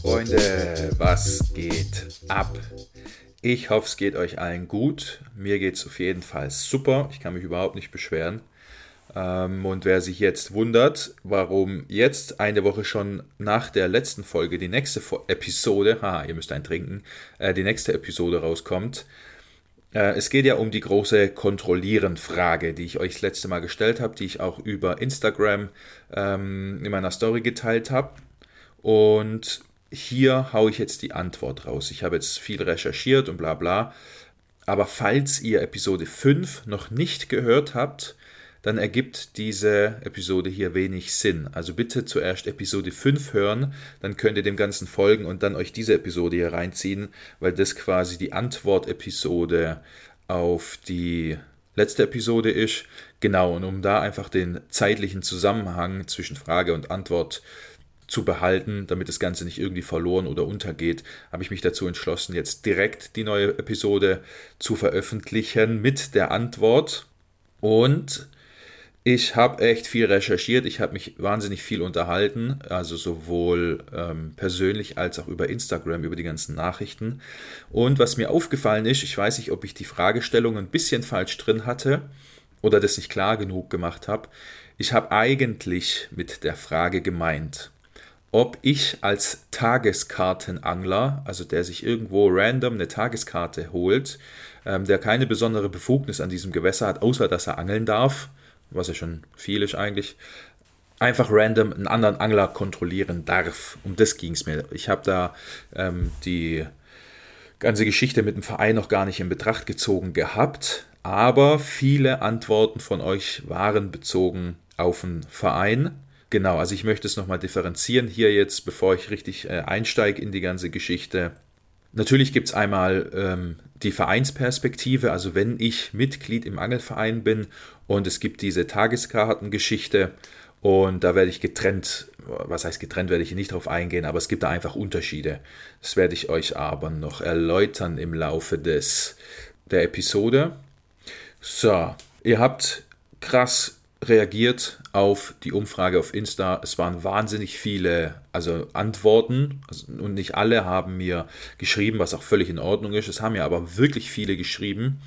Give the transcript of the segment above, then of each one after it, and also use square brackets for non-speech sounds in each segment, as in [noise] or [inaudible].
Freunde, was geht ab? Ich hoffe, es geht euch allen gut. Mir geht es auf jeden Fall super. Ich kann mich überhaupt nicht beschweren. Ähm, und wer sich jetzt wundert, warum jetzt eine Woche schon nach der letzten Folge die nächste Episode, haha, ihr müsst einen trinken, äh, die nächste Episode rauskommt, es geht ja um die große Kontrollieren-Frage, die ich euch das letzte Mal gestellt habe, die ich auch über Instagram ähm, in meiner Story geteilt habe. Und hier haue ich jetzt die Antwort raus. Ich habe jetzt viel recherchiert und bla bla. Aber falls ihr Episode 5 noch nicht gehört habt, dann ergibt diese Episode hier wenig Sinn. Also bitte zuerst Episode 5 hören, dann könnt ihr dem Ganzen folgen und dann euch diese Episode hier reinziehen, weil das quasi die Antwort-Episode auf die letzte Episode ist. Genau, und um da einfach den zeitlichen Zusammenhang zwischen Frage und Antwort zu behalten, damit das Ganze nicht irgendwie verloren oder untergeht, habe ich mich dazu entschlossen, jetzt direkt die neue Episode zu veröffentlichen mit der Antwort. Und ich habe echt viel recherchiert, ich habe mich wahnsinnig viel unterhalten, also sowohl ähm, persönlich als auch über Instagram, über die ganzen Nachrichten. Und was mir aufgefallen ist, ich weiß nicht, ob ich die Fragestellung ein bisschen falsch drin hatte oder das nicht klar genug gemacht habe. Ich habe eigentlich mit der Frage gemeint, ob ich als Tageskartenangler, also der sich irgendwo random eine Tageskarte holt, ähm, der keine besondere Befugnis an diesem Gewässer hat, außer dass er angeln darf, was ja schon viel ist eigentlich, einfach random einen anderen Angler kontrollieren darf. Um das ging es mir. Ich habe da ähm, die ganze Geschichte mit dem Verein noch gar nicht in Betracht gezogen gehabt, aber viele Antworten von euch waren bezogen auf den Verein. Genau, also ich möchte es nochmal differenzieren hier jetzt, bevor ich richtig äh, einsteige in die ganze Geschichte. Natürlich gibt es einmal ähm, die Vereinsperspektive, also wenn ich Mitglied im Angelverein bin und es gibt diese Tageskartengeschichte und da werde ich getrennt, was heißt getrennt, werde ich nicht drauf eingehen, aber es gibt da einfach Unterschiede. Das werde ich euch aber noch erläutern im Laufe des, der Episode. So, ihr habt krass reagiert auf die Umfrage auf Insta. Es waren wahnsinnig viele also Antworten also, und nicht alle haben mir geschrieben, was auch völlig in Ordnung ist. Es haben mir aber wirklich viele geschrieben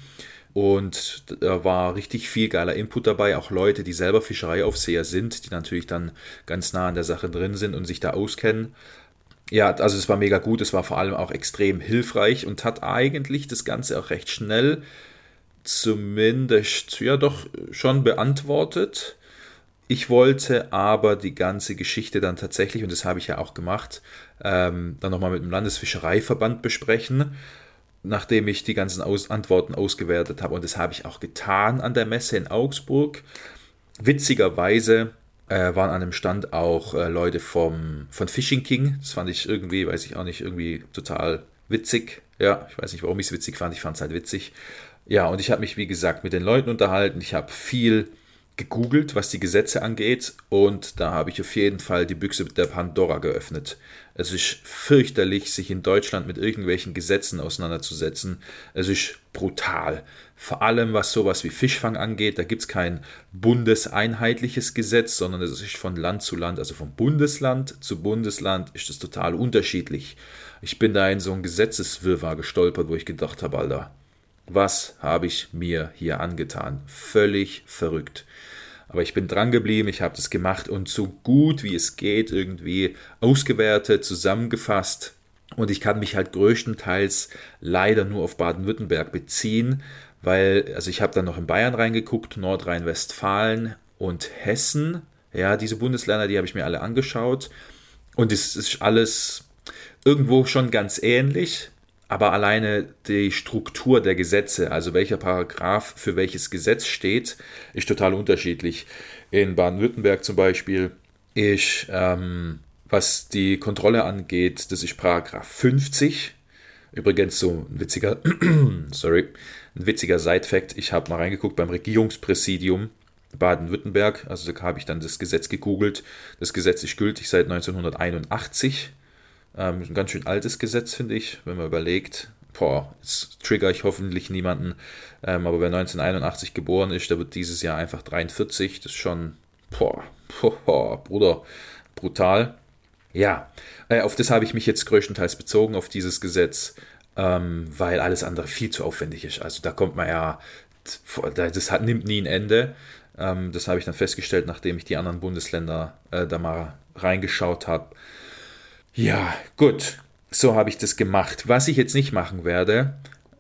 und da war richtig viel geiler Input dabei. Auch Leute, die selber Fischereiaufseher sind, die natürlich dann ganz nah an der Sache drin sind und sich da auskennen. Ja, also es war mega gut, es war vor allem auch extrem hilfreich und hat eigentlich das Ganze auch recht schnell zumindest ja doch schon beantwortet. Ich wollte aber die ganze Geschichte dann tatsächlich, und das habe ich ja auch gemacht, ähm, dann nochmal mit dem Landesfischereiverband besprechen, nachdem ich die ganzen Aus Antworten ausgewertet habe. Und das habe ich auch getan an der Messe in Augsburg. Witzigerweise äh, waren an dem Stand auch äh, Leute vom, von Fishing King. Das fand ich irgendwie, weiß ich auch nicht, irgendwie total witzig. Ja, ich weiß nicht, warum ich es witzig fand. Ich fand es halt witzig. Ja, und ich habe mich, wie gesagt, mit den Leuten unterhalten. Ich habe viel gegoogelt, was die Gesetze angeht, und da habe ich auf jeden Fall die Büchse der Pandora geöffnet. Es ist fürchterlich, sich in Deutschland mit irgendwelchen Gesetzen auseinanderzusetzen. Es ist brutal. Vor allem was sowas wie Fischfang angeht, da gibt es kein bundeseinheitliches Gesetz, sondern es ist von Land zu Land, also von Bundesland zu Bundesland ist es total unterschiedlich. Ich bin da in so ein Gesetzeswirrwarr gestolpert, wo ich gedacht habe, Alter, was habe ich mir hier angetan? Völlig verrückt. Aber ich bin dran geblieben, ich habe das gemacht und so gut wie es geht irgendwie ausgewertet, zusammengefasst. Und ich kann mich halt größtenteils leider nur auf Baden-Württemberg beziehen, weil, also ich habe dann noch in Bayern reingeguckt, Nordrhein-Westfalen und Hessen. Ja, diese Bundesländer, die habe ich mir alle angeschaut. Und es ist alles irgendwo schon ganz ähnlich aber alleine die Struktur der Gesetze, also welcher Paragraph für welches Gesetz steht, ist total unterschiedlich. In Baden-Württemberg zum Beispiel ist, ähm, was die Kontrolle angeht, das ist Paragraph 50. Übrigens so ein witziger, [clears throat] sorry, ein witziger Side-Fact. Ich habe mal reingeguckt beim Regierungspräsidium Baden-Württemberg. Also da habe ich dann das Gesetz gegoogelt. Das Gesetz ist gültig seit 1981. Ähm, ein ganz schön altes Gesetz, finde ich, wenn man überlegt. Boah, jetzt trigger ich hoffentlich niemanden. Ähm, aber wer 1981 geboren ist, der wird dieses Jahr einfach 43. Das ist schon, boah, [laughs] boah Bruder, brutal. Ja, äh, auf das habe ich mich jetzt größtenteils bezogen, auf dieses Gesetz, ähm, weil alles andere viel zu aufwendig ist. Also da kommt man ja, das hat, nimmt nie ein Ende. Ähm, das habe ich dann festgestellt, nachdem ich die anderen Bundesländer äh, da mal reingeschaut habe. Ja, gut, so habe ich das gemacht. Was ich jetzt nicht machen werde,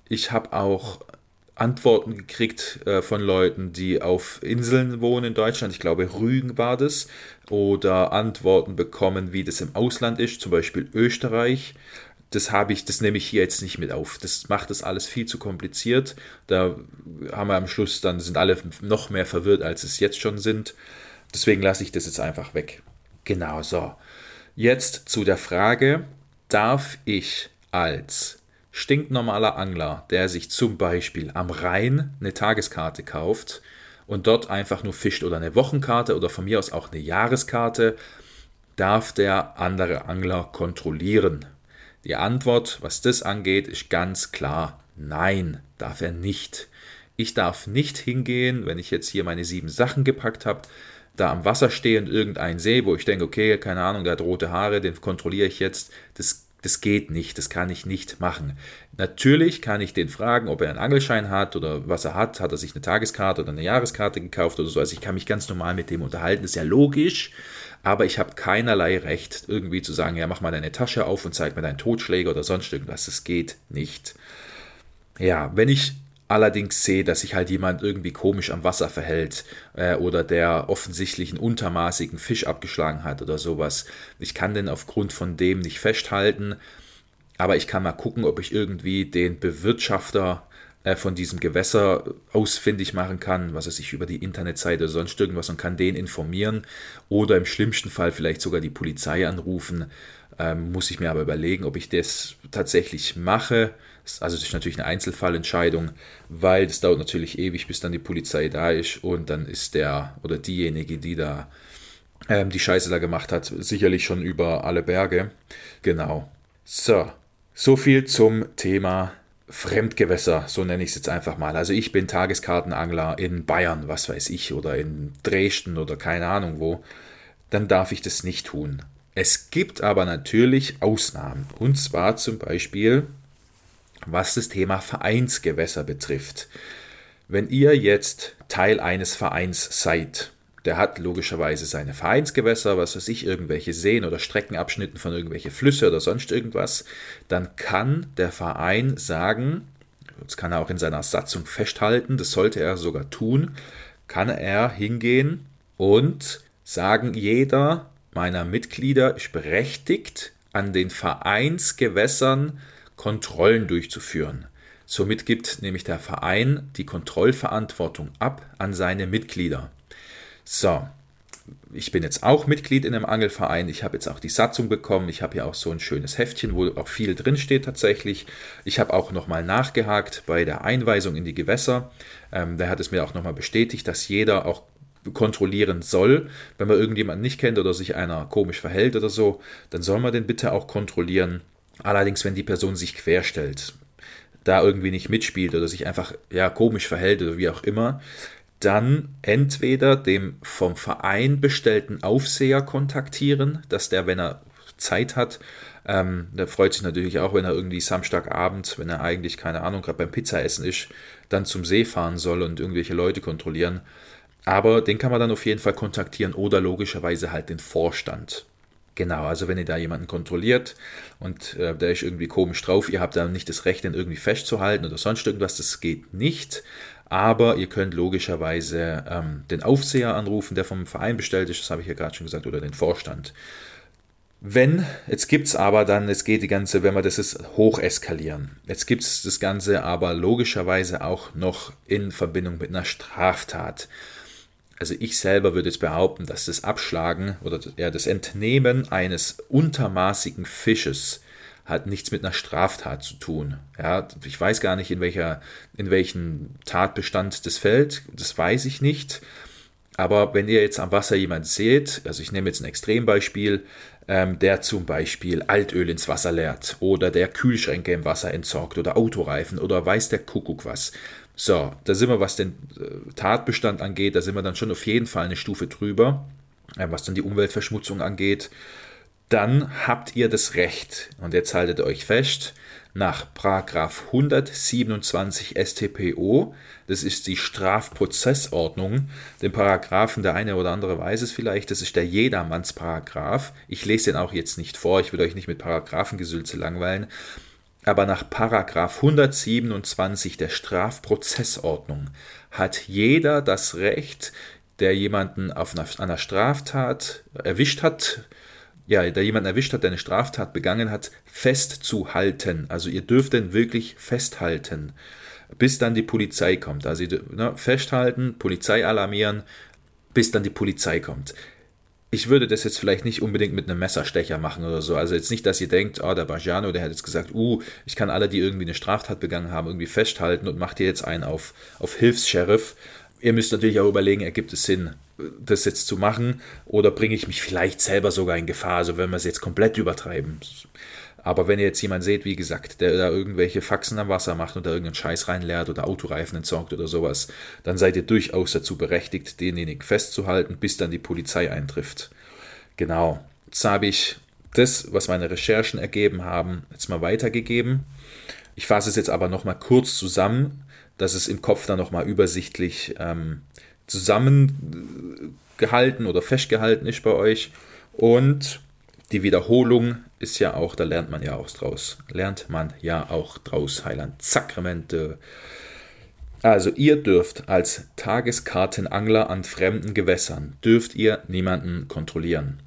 ich habe auch Antworten gekriegt äh, von Leuten, die auf Inseln wohnen in Deutschland. Ich glaube, Rügen war das. Oder Antworten bekommen, wie das im Ausland ist, zum Beispiel Österreich. Das habe ich, das nehme ich hier jetzt nicht mit auf. Das macht das alles viel zu kompliziert. Da haben wir am Schluss, dann sind alle noch mehr verwirrt, als es jetzt schon sind. Deswegen lasse ich das jetzt einfach weg. Genau so. Jetzt zu der Frage, darf ich als stinknormaler Angler, der sich zum Beispiel am Rhein eine Tageskarte kauft und dort einfach nur fischt oder eine Wochenkarte oder von mir aus auch eine Jahreskarte, darf der andere Angler kontrollieren? Die Antwort, was das angeht, ist ganz klar nein, darf er nicht. Ich darf nicht hingehen, wenn ich jetzt hier meine sieben Sachen gepackt habe, da am Wasser stehe und irgendeinen sehe, wo ich denke, okay, keine Ahnung, der hat rote Haare, den kontrolliere ich jetzt. Das das geht nicht, das kann ich nicht machen. Natürlich kann ich den fragen, ob er einen Angelschein hat oder was er hat. Hat er sich eine Tageskarte oder eine Jahreskarte gekauft oder so. Also ich kann mich ganz normal mit dem unterhalten, das ist ja logisch. Aber ich habe keinerlei Recht, irgendwie zu sagen, ja, mach mal deine Tasche auf und zeig mir deinen Totschläger oder sonst irgendwas. Das geht nicht. Ja, wenn ich allerdings sehe, dass sich halt jemand irgendwie komisch am Wasser verhält äh, oder der offensichtlich einen untermaßigen Fisch abgeschlagen hat oder sowas. Ich kann den aufgrund von dem nicht festhalten, aber ich kann mal gucken, ob ich irgendwie den Bewirtschafter äh, von diesem Gewässer ausfindig machen kann, was er sich über die Internetseite oder sonst irgendwas und kann den informieren oder im schlimmsten Fall vielleicht sogar die Polizei anrufen. Ähm, muss ich mir aber überlegen, ob ich das tatsächlich mache also das ist natürlich eine Einzelfallentscheidung, weil es dauert natürlich ewig, bis dann die Polizei da ist und dann ist der oder diejenige, die da ähm, die Scheiße da gemacht hat, sicherlich schon über alle Berge. Genau. So, so viel zum Thema Fremdgewässer, so nenne ich es jetzt einfach mal. Also ich bin Tageskartenangler in Bayern, was weiß ich, oder in Dresden oder keine Ahnung wo. Dann darf ich das nicht tun. Es gibt aber natürlich Ausnahmen. Und zwar zum Beispiel was das Thema Vereinsgewässer betrifft. Wenn ihr jetzt Teil eines Vereins seid, der hat logischerweise seine Vereinsgewässer, was weiß ich, irgendwelche Seen oder Streckenabschnitten von irgendwelche Flüsse oder sonst irgendwas, dann kann der Verein sagen, das kann er auch in seiner Satzung festhalten, das sollte er sogar tun, kann er hingehen und sagen, jeder meiner Mitglieder ist berechtigt, an den Vereinsgewässern Kontrollen durchzuführen. Somit gibt nämlich der Verein die Kontrollverantwortung ab an seine Mitglieder. So, ich bin jetzt auch Mitglied in einem Angelverein. Ich habe jetzt auch die Satzung bekommen. Ich habe hier auch so ein schönes Heftchen, wo auch viel drin steht tatsächlich. Ich habe auch nochmal nachgehakt bei der Einweisung in die Gewässer. Ähm, der hat es mir auch nochmal bestätigt, dass jeder auch kontrollieren soll. Wenn man irgendjemanden nicht kennt oder sich einer komisch verhält oder so, dann soll man den bitte auch kontrollieren. Allerdings, wenn die Person sich querstellt, da irgendwie nicht mitspielt oder sich einfach ja komisch verhält oder wie auch immer, dann entweder dem vom Verein bestellten Aufseher kontaktieren, dass der, wenn er Zeit hat, ähm, der freut sich natürlich auch, wenn er irgendwie Samstagabend, wenn er eigentlich, keine Ahnung, gerade beim Pizzaessen ist, dann zum See fahren soll und irgendwelche Leute kontrollieren. Aber den kann man dann auf jeden Fall kontaktieren oder logischerweise halt den Vorstand. Genau, also wenn ihr da jemanden kontrolliert und äh, der ist irgendwie komisch drauf, ihr habt da nicht das Recht, den irgendwie festzuhalten oder sonst irgendwas, das geht nicht. Aber ihr könnt logischerweise ähm, den Aufseher anrufen, der vom Verein bestellt ist, das habe ich ja gerade schon gesagt, oder den Vorstand. Wenn, jetzt gibt es aber dann, es geht die ganze, wenn wir das ist, hoch eskalieren. Jetzt gibt es das Ganze aber logischerweise auch noch in Verbindung mit einer Straftat also ich selber würde jetzt behaupten, dass das Abschlagen oder ja, das Entnehmen eines untermaßigen Fisches hat nichts mit einer Straftat zu tun. Ja, ich weiß gar nicht, in, welcher, in welchen Tatbestand das fällt, das weiß ich nicht. Aber wenn ihr jetzt am Wasser jemand seht, also ich nehme jetzt ein Extrembeispiel, ähm, der zum Beispiel Altöl ins Wasser leert oder der Kühlschränke im Wasser entsorgt oder Autoreifen oder weiß der Kuckuck was. So, da sind wir, was den äh, Tatbestand angeht, da sind wir dann schon auf jeden Fall eine Stufe drüber, äh, was dann die Umweltverschmutzung angeht. Dann habt ihr das Recht, und jetzt haltet euch fest, nach 127 StPO, das ist die Strafprozessordnung, den Paragraphen, der eine oder andere weiß es vielleicht, das ist der Jedermannsparagraph. Ich lese den auch jetzt nicht vor, ich will euch nicht mit Paragraphengesülze langweilen, aber nach Paragraph 127 der Strafprozessordnung hat jeder das Recht, der jemanden auf einer Straftat erwischt hat, ja, der jemanden erwischt hat, der eine Straftat begangen hat, festzuhalten. Also ihr dürft den wirklich festhalten, bis dann die Polizei kommt. Also ne, festhalten, Polizei alarmieren, bis dann die Polizei kommt. Ich würde das jetzt vielleicht nicht unbedingt mit einem Messerstecher machen oder so. Also jetzt nicht, dass ihr denkt, oh, der Bajano, der hat jetzt gesagt, uh, ich kann alle, die irgendwie eine Straftat begangen haben, irgendwie festhalten und macht ihr jetzt einen auf, auf Hilfs-Sheriff. Ihr müsst natürlich auch überlegen, ergibt es Sinn, das jetzt zu machen oder bringe ich mich vielleicht selber sogar in Gefahr, also wenn wir es jetzt komplett übertreiben. Aber wenn ihr jetzt jemanden seht, wie gesagt, der da irgendwelche Faxen am Wasser macht und da irgendeinen Scheiß reinleert oder Autoreifen entsorgt oder sowas, dann seid ihr durchaus dazu berechtigt, denjenigen festzuhalten, bis dann die Polizei eintrifft. Genau. Jetzt habe ich das, was meine Recherchen ergeben haben, jetzt mal weitergegeben. Ich fasse es jetzt aber nochmal kurz zusammen, dass es im Kopf dann nochmal übersichtlich ähm, zusammengehalten oder festgehalten ist bei euch. Und die Wiederholung ist ja auch, da lernt man ja auch draus. Lernt man ja auch draus, Heiland. Sakramente. Also ihr dürft als Tageskartenangler an fremden Gewässern, dürft ihr niemanden kontrollieren.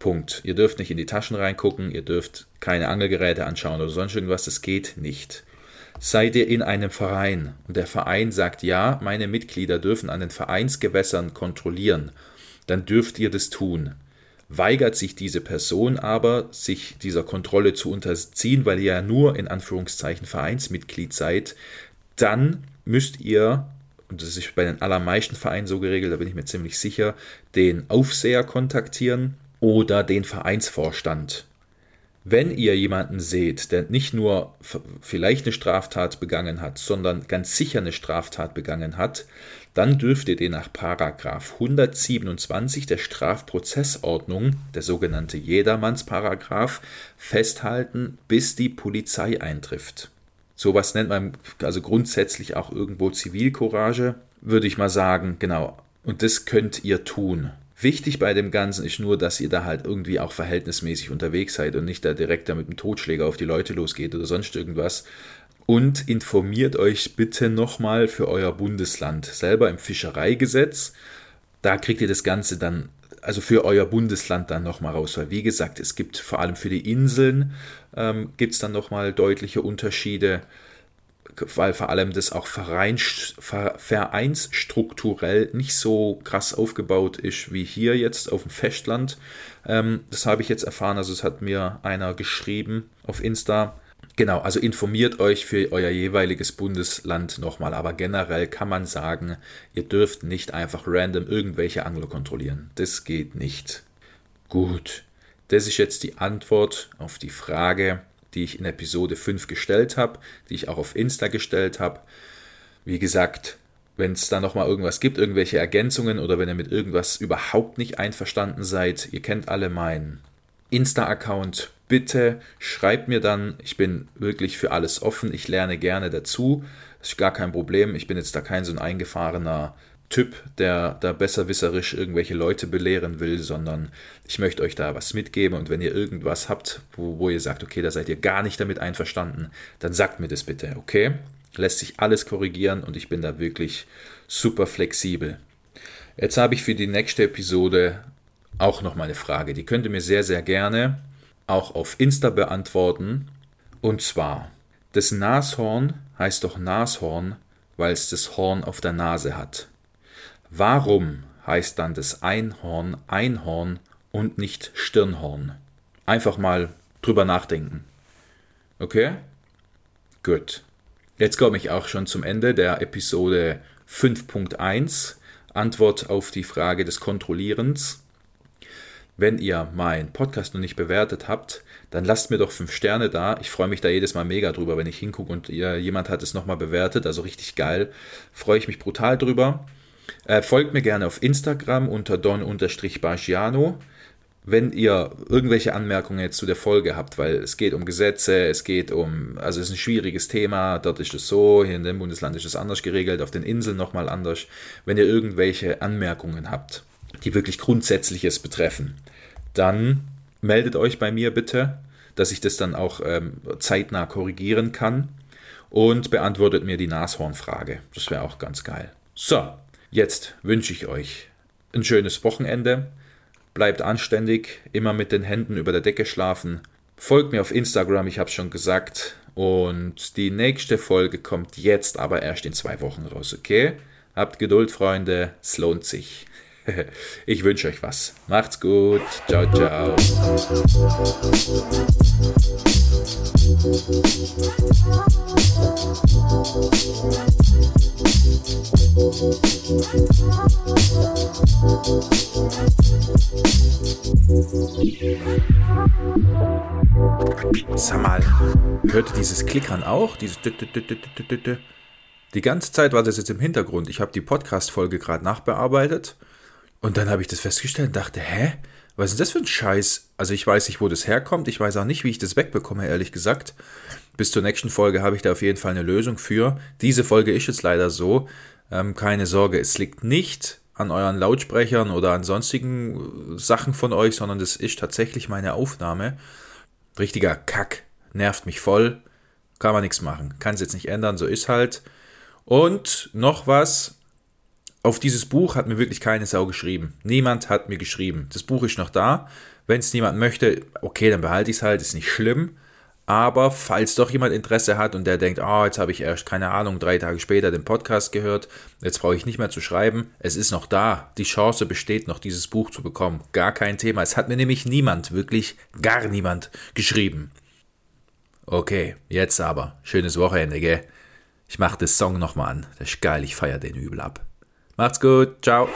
Punkt. Ihr dürft nicht in die Taschen reingucken, ihr dürft keine Angelgeräte anschauen oder sonst irgendwas, das geht nicht. Seid ihr in einem Verein und der Verein sagt, ja, meine Mitglieder dürfen an den Vereinsgewässern kontrollieren, dann dürft ihr das tun. Weigert sich diese Person aber, sich dieser Kontrolle zu unterziehen, weil ihr ja nur in Anführungszeichen Vereinsmitglied seid, dann müsst ihr, und das ist bei den allermeisten Vereinen so geregelt, da bin ich mir ziemlich sicher, den Aufseher kontaktieren oder den Vereinsvorstand. Wenn ihr jemanden seht, der nicht nur vielleicht eine Straftat begangen hat, sondern ganz sicher eine Straftat begangen hat, dann dürft ihr den nach Paragraph 127 der Strafprozessordnung, der sogenannte Jedermannsparagraph, festhalten, bis die Polizei eintrifft. Sowas nennt man also grundsätzlich auch irgendwo Zivilcourage, würde ich mal sagen, genau. Und das könnt ihr tun. Wichtig bei dem Ganzen ist nur, dass ihr da halt irgendwie auch verhältnismäßig unterwegs seid und nicht da direkt da mit dem Totschläger auf die Leute losgeht oder sonst irgendwas. Und informiert euch bitte nochmal für euer Bundesland selber im Fischereigesetz. Da kriegt ihr das Ganze dann, also für euer Bundesland dann nochmal raus. Weil wie gesagt, es gibt vor allem für die Inseln, ähm, gibt es dann nochmal deutliche Unterschiede weil vor allem das auch vereinsstrukturell nicht so krass aufgebaut ist wie hier jetzt auf dem Festland. Ähm, das habe ich jetzt erfahren, also es hat mir einer geschrieben auf Insta. Genau, also informiert euch für euer jeweiliges Bundesland nochmal, aber generell kann man sagen, ihr dürft nicht einfach random irgendwelche Angler kontrollieren. Das geht nicht. Gut, das ist jetzt die Antwort auf die Frage, die ich in Episode 5 gestellt habe, die ich auch auf Insta gestellt habe. Wie gesagt, wenn es da nochmal irgendwas gibt, irgendwelche Ergänzungen oder wenn ihr mit irgendwas überhaupt nicht einverstanden seid, ihr kennt alle meinen Insta-Account, bitte schreibt mir dann. Ich bin wirklich für alles offen. Ich lerne gerne dazu. Das ist gar kein Problem. Ich bin jetzt da kein so ein eingefahrener Typ, der da besserwisserisch irgendwelche Leute belehren will, sondern ich möchte euch da was mitgeben und wenn ihr irgendwas habt, wo, wo ihr sagt, okay, da seid ihr gar nicht damit einverstanden, dann sagt mir das bitte, okay? Lässt sich alles korrigieren und ich bin da wirklich super flexibel. Jetzt habe ich für die nächste Episode auch noch mal eine Frage. Die könnt ihr mir sehr, sehr gerne auch auf Insta beantworten. Und zwar, das Nashorn heißt doch Nashorn, weil es das Horn auf der Nase hat. Warum heißt dann das Einhorn Einhorn und nicht Stirnhorn? Einfach mal drüber nachdenken. Okay? Gut. Jetzt komme ich auch schon zum Ende der Episode 5.1. Antwort auf die Frage des Kontrollierens. Wenn ihr meinen Podcast noch nicht bewertet habt, dann lasst mir doch fünf Sterne da. Ich freue mich da jedes Mal mega drüber, wenn ich hingucke und ihr, jemand hat es nochmal bewertet. Also richtig geil. Freue ich mich brutal drüber. Äh, folgt mir gerne auf Instagram unter don-bagiano wenn ihr irgendwelche Anmerkungen jetzt zu der Folge habt, weil es geht um Gesetze, es geht um, also es ist ein schwieriges Thema, dort ist es so, hier in dem Bundesland ist es anders geregelt, auf den Inseln nochmal anders. Wenn ihr irgendwelche Anmerkungen habt, die wirklich Grundsätzliches betreffen, dann meldet euch bei mir bitte, dass ich das dann auch ähm, zeitnah korrigieren kann und beantwortet mir die Nashornfrage. Das wäre auch ganz geil. So, jetzt wünsche ich euch ein schönes Wochenende bleibt anständig, immer mit den Händen über der Decke schlafen. Folgt mir auf Instagram, ich habe es schon gesagt. Und die nächste Folge kommt jetzt aber erst in zwei Wochen raus, okay? Habt Geduld, Freunde, es lohnt sich. [laughs] Ich wünsche euch was. Macht's gut. Ciao, ciao. Sag mal, hört dieses Klickern auch? Dieses Die ganze Zeit war das jetzt im Hintergrund. Ich habe die Podcast-Folge gerade nachbearbeitet und dann habe ich das festgestellt und dachte, hä? Was ist das für ein Scheiß? Also ich weiß nicht, wo das herkommt. Ich weiß auch nicht, wie ich das wegbekomme, ehrlich gesagt. Bis zur nächsten Folge habe ich da auf jeden Fall eine Lösung für. Diese Folge ist jetzt leider so. Ähm, keine Sorge, es liegt nicht an euren Lautsprechern oder an sonstigen äh, Sachen von euch, sondern das ist tatsächlich meine Aufnahme. Richtiger Kack. Nervt mich voll. Kann man nichts machen. Kann es jetzt nicht ändern, so ist halt. Und noch was. Auf dieses Buch hat mir wirklich keine Sau geschrieben. Niemand hat mir geschrieben. Das Buch ist noch da. Wenn es niemand möchte, okay, dann behalte ich es halt, ist nicht schlimm. Aber falls doch jemand Interesse hat und der denkt, oh, jetzt habe ich erst, keine Ahnung, drei Tage später den Podcast gehört, jetzt brauche ich nicht mehr zu schreiben, es ist noch da. Die Chance besteht noch, dieses Buch zu bekommen. Gar kein Thema. Es hat mir nämlich niemand, wirklich gar niemand geschrieben. Okay, jetzt aber. Schönes Wochenende, gell? Ich mache das Song nochmal an. Das ist geil, ich feiere den übel ab. Macht's gut, ciao.